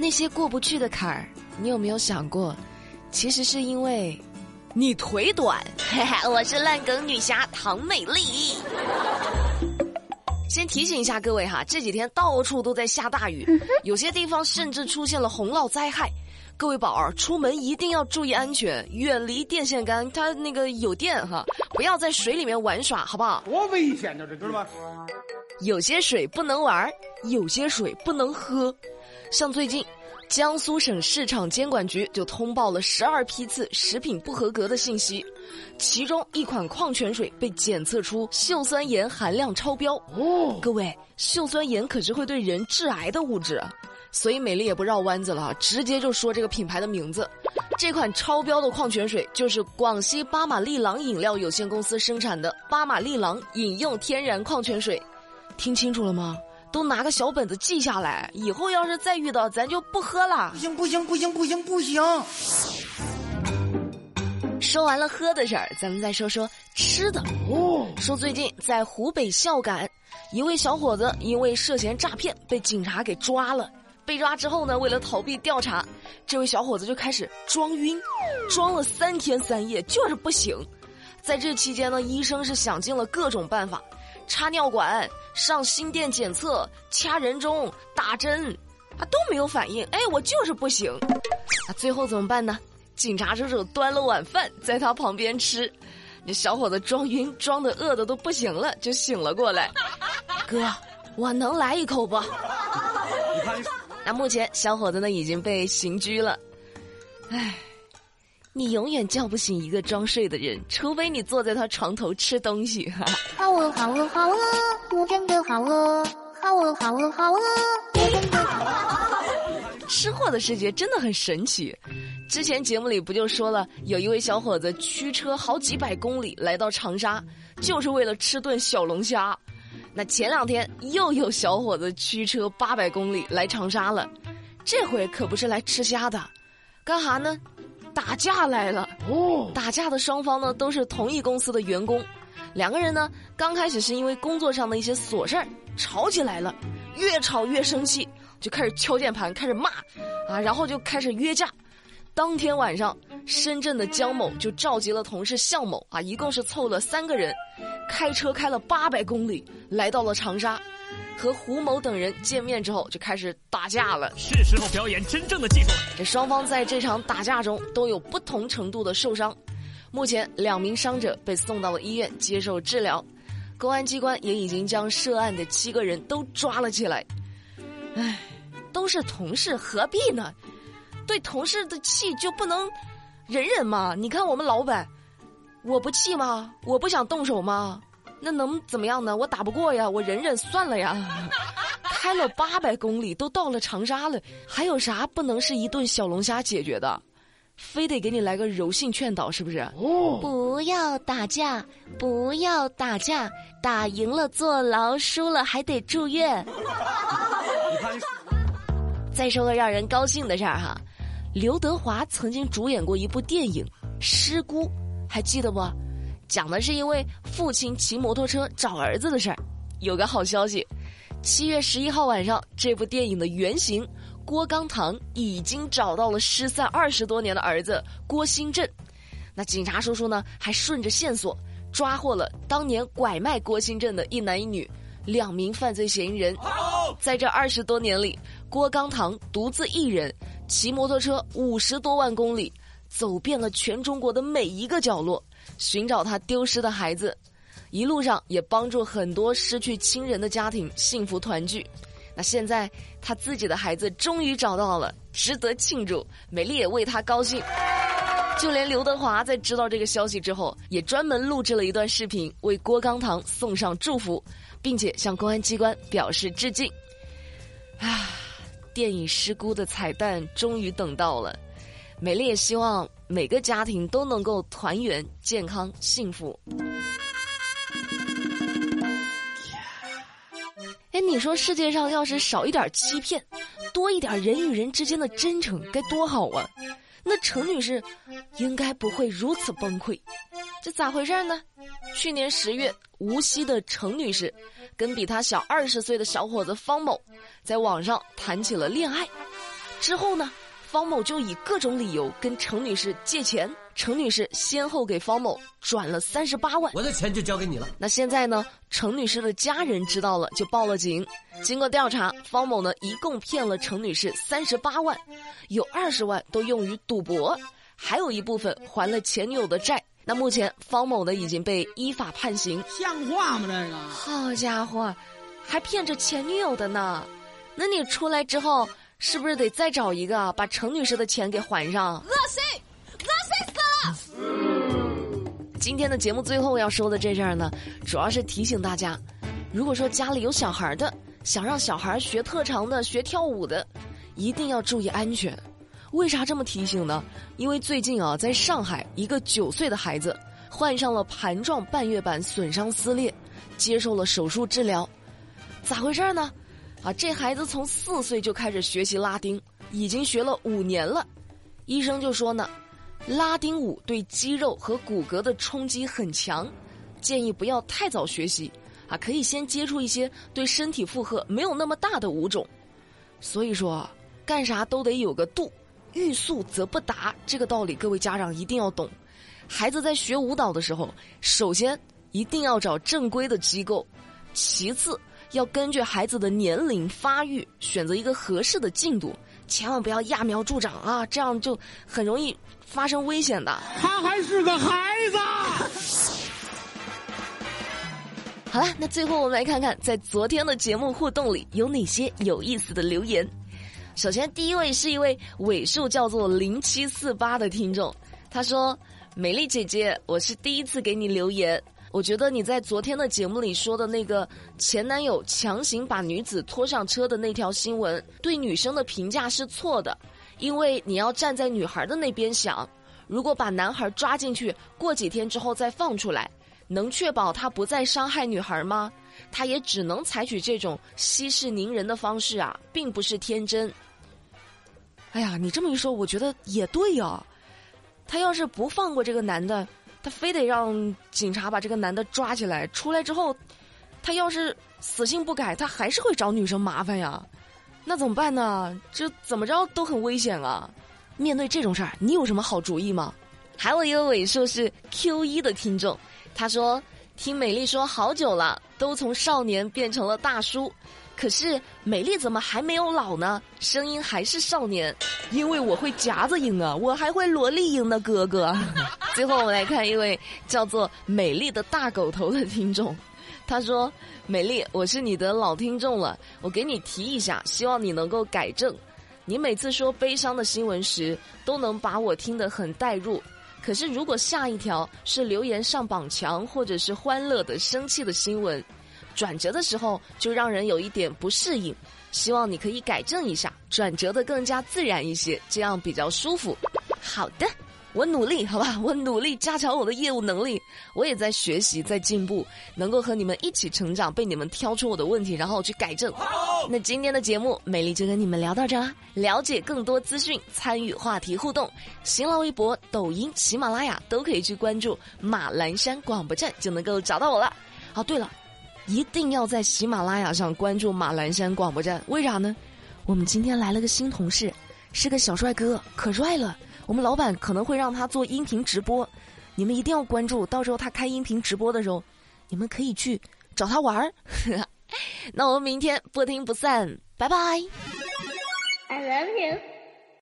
那些过不去的坎儿，你有没有想过，其实是因为你腿短？我是烂梗女侠唐美丽。先提醒一下各位哈，这几天到处都在下大雨，有些地方甚至出现了洪涝灾害。各位宝儿，出门一定要注意安全，远离电线杆，它那个有电哈，不要在水里面玩耍，好不好？多危险呢，这知道吗？有些水不能玩，有些水不能喝。像最近，江苏省市场监管局就通报了十二批次食品不合格的信息，其中一款矿泉水被检测出溴酸盐含量超标。哦，各位，溴酸盐可是会对人致癌的物质，所以美丽也不绕弯子了，直接就说这个品牌的名字。这款超标的矿泉水就是广西巴马利郎饮料有限公司生产的巴马利郎饮用天然矿泉水，听清楚了吗？都拿个小本子记下来，以后要是再遇到，咱就不喝了。不行不行不行不行不行！说完了喝的事儿，咱们再说说吃的。哦，说最近在湖北孝感，一位小伙子因为涉嫌诈骗被警察给抓了。被抓之后呢，为了逃避调查，这位小伙子就开始装晕，装了三天三夜就是不醒。在这期间呢，医生是想尽了各种办法，插尿管。上心电检测、掐人中、打针，啊都没有反应。哎，我就是不行。啊，最后怎么办呢？警察叔叔端了碗饭在他旁边吃，那小伙子装晕，装的饿的都不行了，就醒了过来。哥，我能来一口不？那目前小伙子呢已经被刑拘了。唉。你永远叫不醒一个装睡的人，除非你坐在他床头吃东西。好饿，好饿，好饿，我真的好饿，好饿，好饿，好饿，我真的好饿。吃货的世界真的很神奇。之前节目里不就说了，有一位小伙子驱车好几百公里来到长沙，就是为了吃顿小龙虾。那前两天又有小伙子驱车八百公里来长沙了，这回可不是来吃虾的，干哈呢？打架来了哦！打架的双方呢都是同一公司的员工，两个人呢刚开始是因为工作上的一些琐事儿吵起来了，越吵越生气，就开始敲键盘，开始骂，啊，然后就开始约架。当天晚上，深圳的江某就召集了同事向某啊，一共是凑了三个人，开车开了八百公里来到了长沙。和胡某等人见面之后，就开始打架了。是时候表演真正的技术了。这双方在这场打架中都有不同程度的受伤，目前两名伤者被送到了医院接受治疗，公安机关也已经将涉案的七个人都抓了起来。唉，都是同事，何必呢？对同事的气就不能忍忍吗？你看我们老板，我不气吗？我不想动手吗？那能怎么样呢？我打不过呀，我忍忍算了呀。开了八百公里，都到了长沙了，还有啥不能是一顿小龙虾解决的？非得给你来个柔性劝导，是不是？哦，不要打架，不要打架，打赢了坐牢，输了还得住院。再说个让人高兴的事儿哈，刘德华曾经主演过一部电影《失孤》，还记得不？讲的是一位父亲骑摩托车找儿子的事儿。有个好消息，七月十一号晚上，这部电影的原型郭刚堂已经找到了失散二十多年的儿子郭新振。那警察叔叔呢，还顺着线索抓获了当年拐卖郭新振的一男一女两名犯罪嫌疑人。在这二十多年里，郭刚堂独自一人骑摩托车五十多万公里，走遍了全中国的每一个角落。寻找他丢失的孩子，一路上也帮助很多失去亲人的家庭幸福团聚。那现在他自己的孩子终于找到了，值得庆祝。美丽也为他高兴。就连刘德华在知道这个消息之后，也专门录制了一段视频，为郭刚堂送上祝福，并且向公安机关表示致敬。啊，电影《失孤》的彩蛋终于等到了。美丽也希望每个家庭都能够团圆、健康、幸福。哎，你说世界上要是少一点欺骗，多一点人与人之间的真诚，该多好啊！那程女士应该不会如此崩溃。这咋回事呢？去年十月，无锡的程女士跟比她小二十岁的小伙子方某在网上谈起了恋爱。之后呢，方某就以各种理由跟程女士借钱，程女士先后给方某转了三十八万。我的钱就交给你了。那现在呢，程女士的家人知道了，就报了警。经过调查，方某呢一共骗了程女士三十八万，有二十万都用于赌博，还有一部分还了前女友的债。那目前方某呢已经被依法判刑。像话吗？这个好家伙，还骗着前女友的呢！那你出来之后，是不是得再找一个把程女士的钱给还上？恶心，恶心死了！今天的节目最后要说的这事儿呢，主要是提醒大家，如果说家里有小孩的，想让小孩学特长的、学跳舞的，一定要注意安全。为啥这么提醒呢？因为最近啊，在上海，一个九岁的孩子患上了盘状半月板损伤撕裂，接受了手术治疗。咋回事呢？啊，这孩子从四岁就开始学习拉丁，已经学了五年了。医生就说呢，拉丁舞对肌肉和骨骼的冲击很强，建议不要太早学习。啊，可以先接触一些对身体负荷没有那么大的舞种。所以说，干啥都得有个度。欲速则不达，这个道理各位家长一定要懂。孩子在学舞蹈的时候，首先一定要找正规的机构，其次要根据孩子的年龄发育选择一个合适的进度，千万不要揠苗助长啊，这样就很容易发生危险的。他还是个孩子。好了，那最后我们来看看，在昨天的节目互动里有哪些有意思的留言。首先，第一位是一位尾数叫做零七四八的听众，他说：“美丽姐姐，我是第一次给你留言。我觉得你在昨天的节目里说的那个前男友强行把女子拖上车的那条新闻，对女生的评价是错的，因为你要站在女孩的那边想，如果把男孩抓进去，过几天之后再放出来，能确保他不再伤害女孩吗？他也只能采取这种息事宁人的方式啊，并不是天真。”哎呀，你这么一说，我觉得也对呀。他要是不放过这个男的，他非得让警察把这个男的抓起来。出来之后，他要是死性不改，他还是会找女生麻烦呀。那怎么办呢？这怎么着都很危险啊。面对这种事儿，你有什么好主意吗？还有一个尾数是 Q 一的听众，他说：“听美丽说好久了，都从少年变成了大叔。”可是美丽怎么还没有老呢？声音还是少年，因为我会夹子音啊，我还会萝莉音呢，哥哥。最后我们来看一位叫做美丽的大狗头的听众，他说：“美丽，我是你的老听众了，我给你提一下，希望你能够改正。你每次说悲伤的新闻时，都能把我听得很带入。可是如果下一条是留言上榜墙，或者是欢乐的、生气的新闻。”转折的时候就让人有一点不适应，希望你可以改正一下，转折的更加自然一些，这样比较舒服。好的，我努力，好吧，我努力加强我的业务能力，我也在学习，在进步，能够和你们一起成长，被你们挑出我的问题，然后去改正。那今天的节目，美丽就跟你们聊到这儿。了解更多资讯，参与话题互动，新浪微博、抖音、喜马拉雅都可以去关注马栏山广播站，就能够找到我了。哦，对了。一定要在喜马拉雅上关注马栏山广播站，为啥呢？我们今天来了个新同事，是个小帅哥，可帅了。我们老板可能会让他做音频直播，你们一定要关注。到时候他开音频直播的时候，你们可以去找他玩儿。那我们明天不听不散，拜拜。I love you.